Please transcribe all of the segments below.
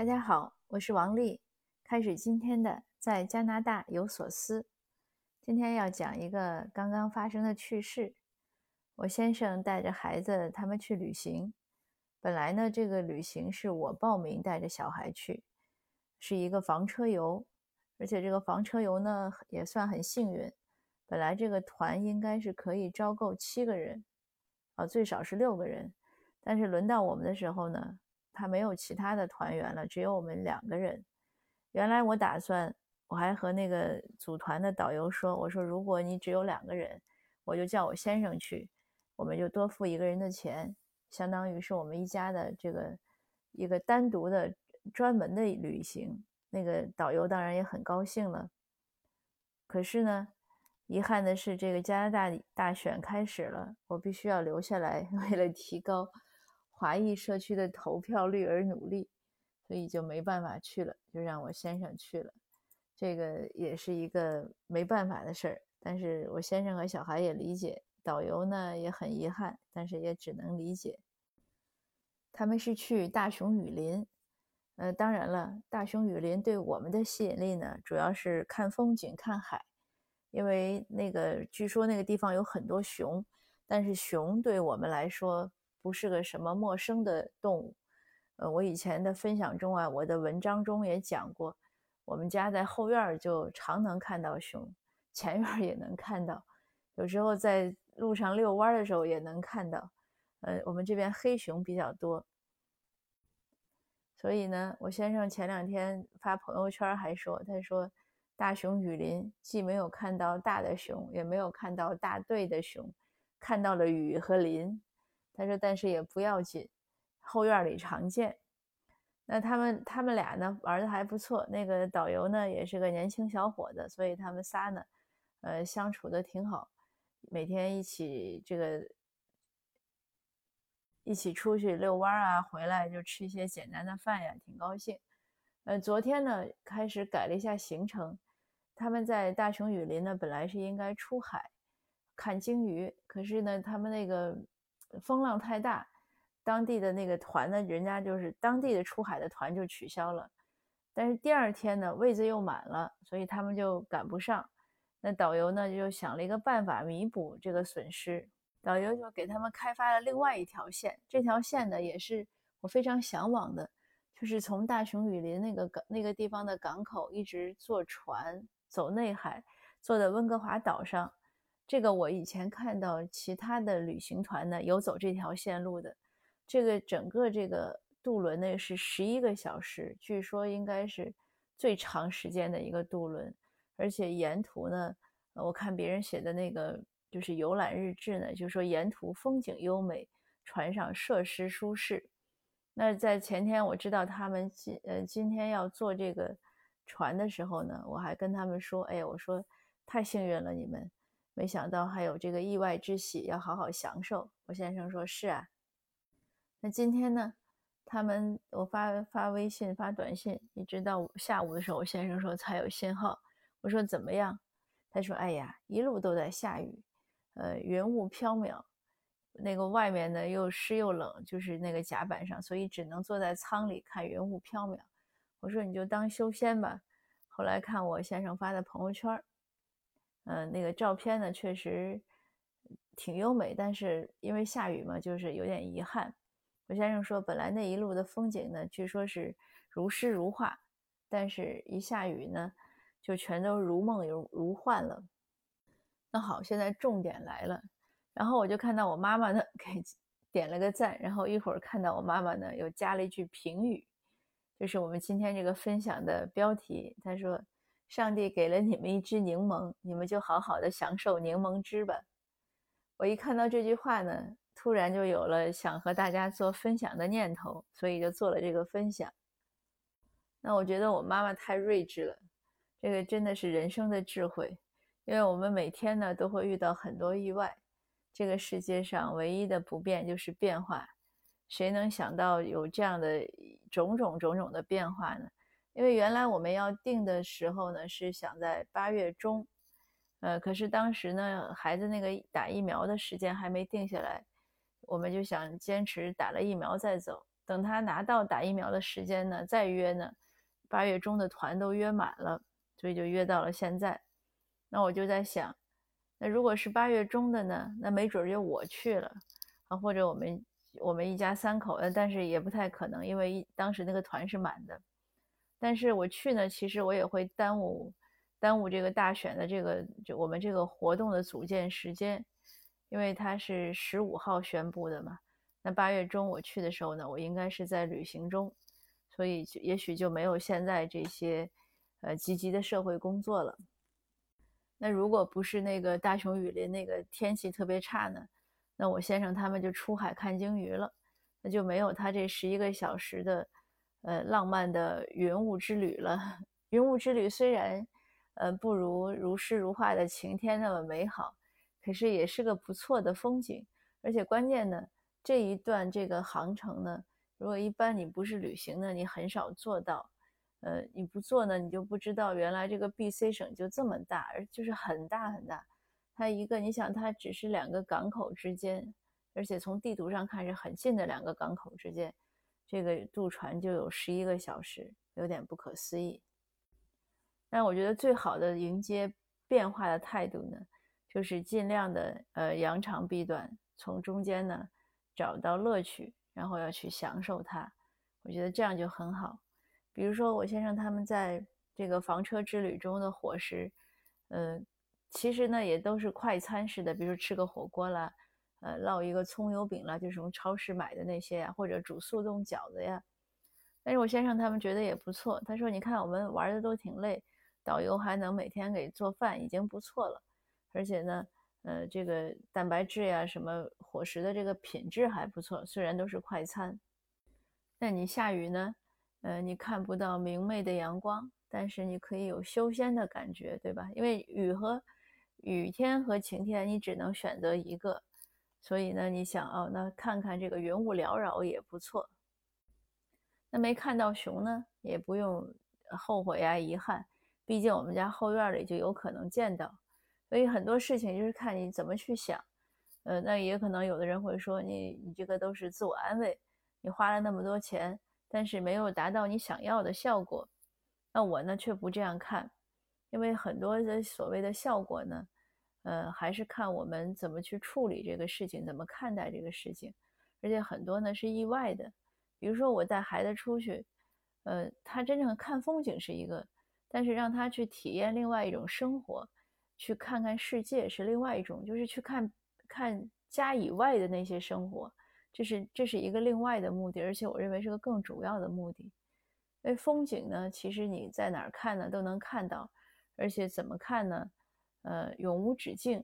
大家好，我是王丽。开始今天的在加拿大有所思。今天要讲一个刚刚发生的趣事。我先生带着孩子他们去旅行，本来呢这个旅行是我报名带着小孩去，是一个房车游，而且这个房车游呢也算很幸运。本来这个团应该是可以招够七个人，啊，最少是六个人。但是轮到我们的时候呢，他没有其他的团员了，只有我们两个人。原来我打算，我还和那个组团的导游说，我说如果你只有两个人，我就叫我先生去，我们就多付一个人的钱，相当于是我们一家的这个一个单独的专门的旅行。那个导游当然也很高兴了。可是呢。遗憾的是，这个加拿大大选开始了，我必须要留下来，为了提高华裔社区的投票率而努力，所以就没办法去了，就让我先生去了。这个也是一个没办法的事儿，但是我先生和小孩也理解，导游呢也很遗憾，但是也只能理解。他们是去大熊雨林，呃，当然了，大熊雨林对我们的吸引力呢，主要是看风景、看海。因为那个据说那个地方有很多熊，但是熊对我们来说不是个什么陌生的动物。呃，我以前的分享中啊，我的文章中也讲过，我们家在后院就常能看到熊，前院也能看到，有时候在路上遛弯的时候也能看到。呃，我们这边黑熊比较多，所以呢，我先生前两天发朋友圈还说，他说。大熊雨林既没有看到大的熊，也没有看到大队的熊，看到了雨和林。他说：“但是也不要紧，后院里常见。”那他们他们俩呢玩的还不错。那个导游呢也是个年轻小伙子，所以他们仨呢，呃，相处的挺好，每天一起这个一起出去遛弯啊，回来就吃一些简单的饭呀，挺高兴。呃，昨天呢开始改了一下行程。他们在大熊雨林呢，本来是应该出海看鲸鱼，可是呢，他们那个风浪太大，当地的那个团呢，人家就是当地的出海的团就取消了。但是第二天呢，位子又满了，所以他们就赶不上。那导游呢，就想了一个办法弥补这个损失，导游就给他们开发了另外一条线。这条线呢，也是我非常向往的，就是从大熊雨林那个港那个地方的港口一直坐船。走内海，坐在温哥华岛上，这个我以前看到其他的旅行团呢有走这条线路的。这个整个这个渡轮呢是十一个小时，据说应该是最长时间的一个渡轮。而且沿途呢，我看别人写的那个就是游览日志呢，就说沿途风景优美，船上设施舒适。那在前天我知道他们今呃今天要坐这个。船的时候呢，我还跟他们说：“哎呀，我说太幸运了，你们没想到还有这个意外之喜，要好好享受。”我先生说：“是啊。”那今天呢，他们我发发微信、发短信，一直到下午的时候，我先生说才有信号。我说怎么样？他说：“哎呀，一路都在下雨，呃，云雾飘渺，那个外面呢又湿又冷，就是那个甲板上，所以只能坐在舱里看云雾飘渺。”我说你就当修仙吧。后来看我先生发的朋友圈，嗯，那个照片呢确实挺优美，但是因为下雨嘛，就是有点遗憾。我先生说，本来那一路的风景呢，据说是如诗如画，但是一下雨呢，就全都如梦如如幻了。那好，现在重点来了。然后我就看到我妈妈呢给点了个赞，然后一会儿看到我妈妈呢又加了一句评语。就是我们今天这个分享的标题。他说：“上帝给了你们一支柠檬，你们就好好的享受柠檬汁吧。”我一看到这句话呢，突然就有了想和大家做分享的念头，所以就做了这个分享。那我觉得我妈妈太睿智了，这个真的是人生的智慧。因为我们每天呢都会遇到很多意外，这个世界上唯一的不变就是变化。谁能想到有这样的种种种种的变化呢？因为原来我们要定的时候呢，是想在八月中，呃，可是当时呢，孩子那个打疫苗的时间还没定下来，我们就想坚持打了疫苗再走。等他拿到打疫苗的时间呢，再约呢，八月中的团都约满了，所以就约到了现在。那我就在想，那如果是八月中的呢，那没准就我去了啊，或者我们我们一家三口，呃，但是也不太可能，因为当时那个团是满的。但是我去呢，其实我也会耽误耽误这个大选的这个就我们这个活动的组建时间，因为它是十五号宣布的嘛。那八月中我去的时候呢，我应该是在旅行中，所以也许就没有现在这些呃积极的社会工作了。那如果不是那个大熊雨林那个天气特别差呢，那我先生他们就出海看鲸鱼了，那就没有他这十一个小时的。呃，浪漫的云雾之旅了。云雾之旅虽然，呃，不如如诗如画的晴天那么美好，可是也是个不错的风景。而且关键呢，这一段这个航程呢，如果一般你不是旅行呢，你很少做到。呃，你不做呢，你就不知道原来这个 B.C 省就这么大，而就是很大很大。它一个，你想，它只是两个港口之间，而且从地图上看是很近的两个港口之间。这个渡船就有十一个小时，有点不可思议。但我觉得最好的迎接变化的态度呢，就是尽量的呃扬长避短，从中间呢找到乐趣，然后要去享受它。我觉得这样就很好。比如说我先生他们在这个房车之旅中的伙食，呃，其实呢也都是快餐式的，比如吃个火锅啦。呃，烙一个葱油饼啦，就是从超市买的那些呀，或者煮速冻饺子呀。但是我先生他们觉得也不错。他说：“你看我们玩的都挺累，导游还能每天给做饭，已经不错了。而且呢，呃，这个蛋白质呀，什么伙食的这个品质还不错。虽然都是快餐，那你下雨呢，呃，你看不到明媚的阳光，但是你可以有修仙的感觉，对吧？因为雨和雨天和晴天，你只能选择一个。”所以呢，你想哦，那看看这个云雾缭绕也不错。那没看到熊呢，也不用后悔呀、遗憾，毕竟我们家后院里就有可能见到。所以很多事情就是看你怎么去想。呃，那也可能有的人会说，你你这个都是自我安慰，你花了那么多钱，但是没有达到你想要的效果。那我呢却不这样看，因为很多的所谓的效果呢。呃，还是看我们怎么去处理这个事情，怎么看待这个事情，而且很多呢是意外的。比如说我带孩子出去，呃，他真正看风景是一个，但是让他去体验另外一种生活，去看看世界是另外一种，就是去看看家以外的那些生活，这是这是一个另外的目的，而且我认为是个更主要的目的。因为风景呢，其实你在哪儿看呢都能看到，而且怎么看呢？呃，永无止境。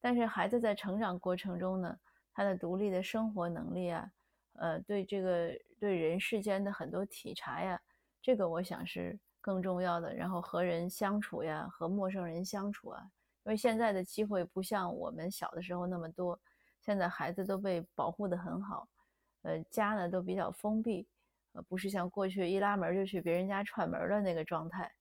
但是孩子在成长过程中呢，他的独立的生活能力啊，呃，对这个对人世间的很多体察呀，这个我想是更重要的。然后和人相处呀，和陌生人相处啊，因为现在的机会不像我们小的时候那么多，现在孩子都被保护得很好，呃，家呢都比较封闭，呃，不是像过去一拉门就去别人家串门的那个状态。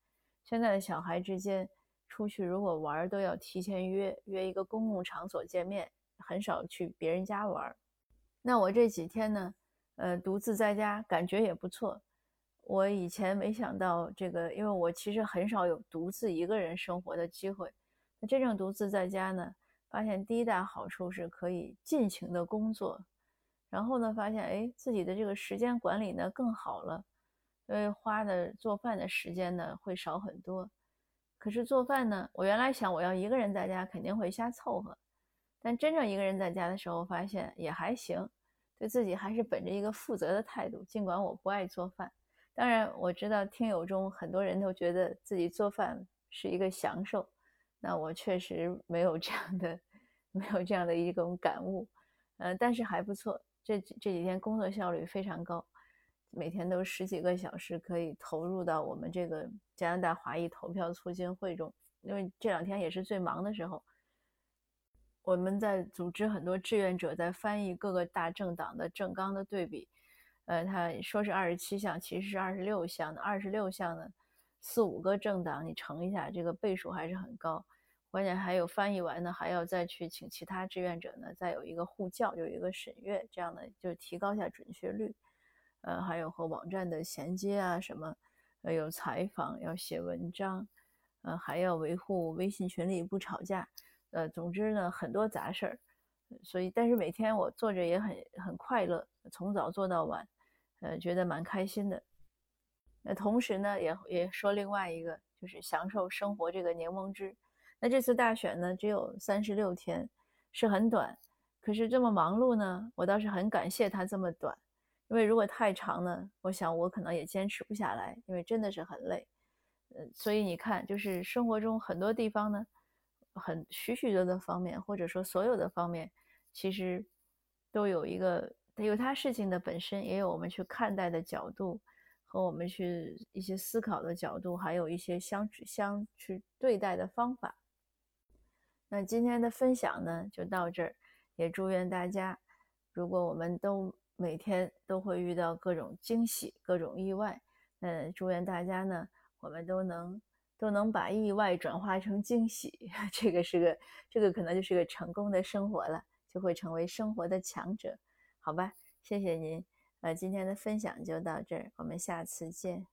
现在的小孩之间。出去如果玩都要提前约约一个公共场所见面，很少去别人家玩。那我这几天呢，呃，独自在家感觉也不错。我以前没想到这个，因为我其实很少有独自一个人生活的机会。那真正独自在家呢，发现第一大好处是可以尽情的工作，然后呢，发现哎，自己的这个时间管理呢更好了，因为花的做饭的时间呢会少很多。可是做饭呢，我原来想我要一个人在家肯定会瞎凑合，但真正一个人在家的时候，发现也还行，对自己还是本着一个负责的态度。尽管我不爱做饭，当然我知道听友中很多人都觉得自己做饭是一个享受，那我确实没有这样的，没有这样的一种感悟，呃，但是还不错，这这几天工作效率非常高。每天都十几个小时可以投入到我们这个加拿大华裔投票促进会中，因为这两天也是最忙的时候。我们在组织很多志愿者在翻译各个大政党的政纲的对比，呃，他说是二十七项，其实是二十六项的。二十六项呢，四五个政党你乘一下，这个倍数还是很高。关键还有翻译完呢，还要再去请其他志愿者呢，再有一个互教，有一个审阅，这样的就提高一下准确率。呃，还有和网站的衔接啊，什么，呃，有采访，要写文章，呃，还要维护微信群里不吵架，呃，总之呢，很多杂事儿。所以，但是每天我做着也很很快乐，从早做到晚，呃，觉得蛮开心的。那同时呢，也也说另外一个，就是享受生活这个柠檬汁。那这次大选呢，只有三十六天，是很短。可是这么忙碌呢，我倒是很感谢它这么短，因为如果太长呢，我想我可能也坚持不下来，因为真的是很累。呃，所以你看，就是生活中很多地方呢，很许许多多方面，或者说所有的方面，其实都有一个有它事情的本身，也有我们去看待的角度和我们去一些思考的角度，还有一些相相去对待的方法。那今天的分享呢，就到这儿。也祝愿大家，如果我们都每天都会遇到各种惊喜、各种意外，嗯，祝愿大家呢，我们都能都能把意外转化成惊喜，这个是个，这个可能就是个成功的生活了，就会成为生活的强者，好吧？谢谢您，呃，今天的分享就到这儿，我们下次见。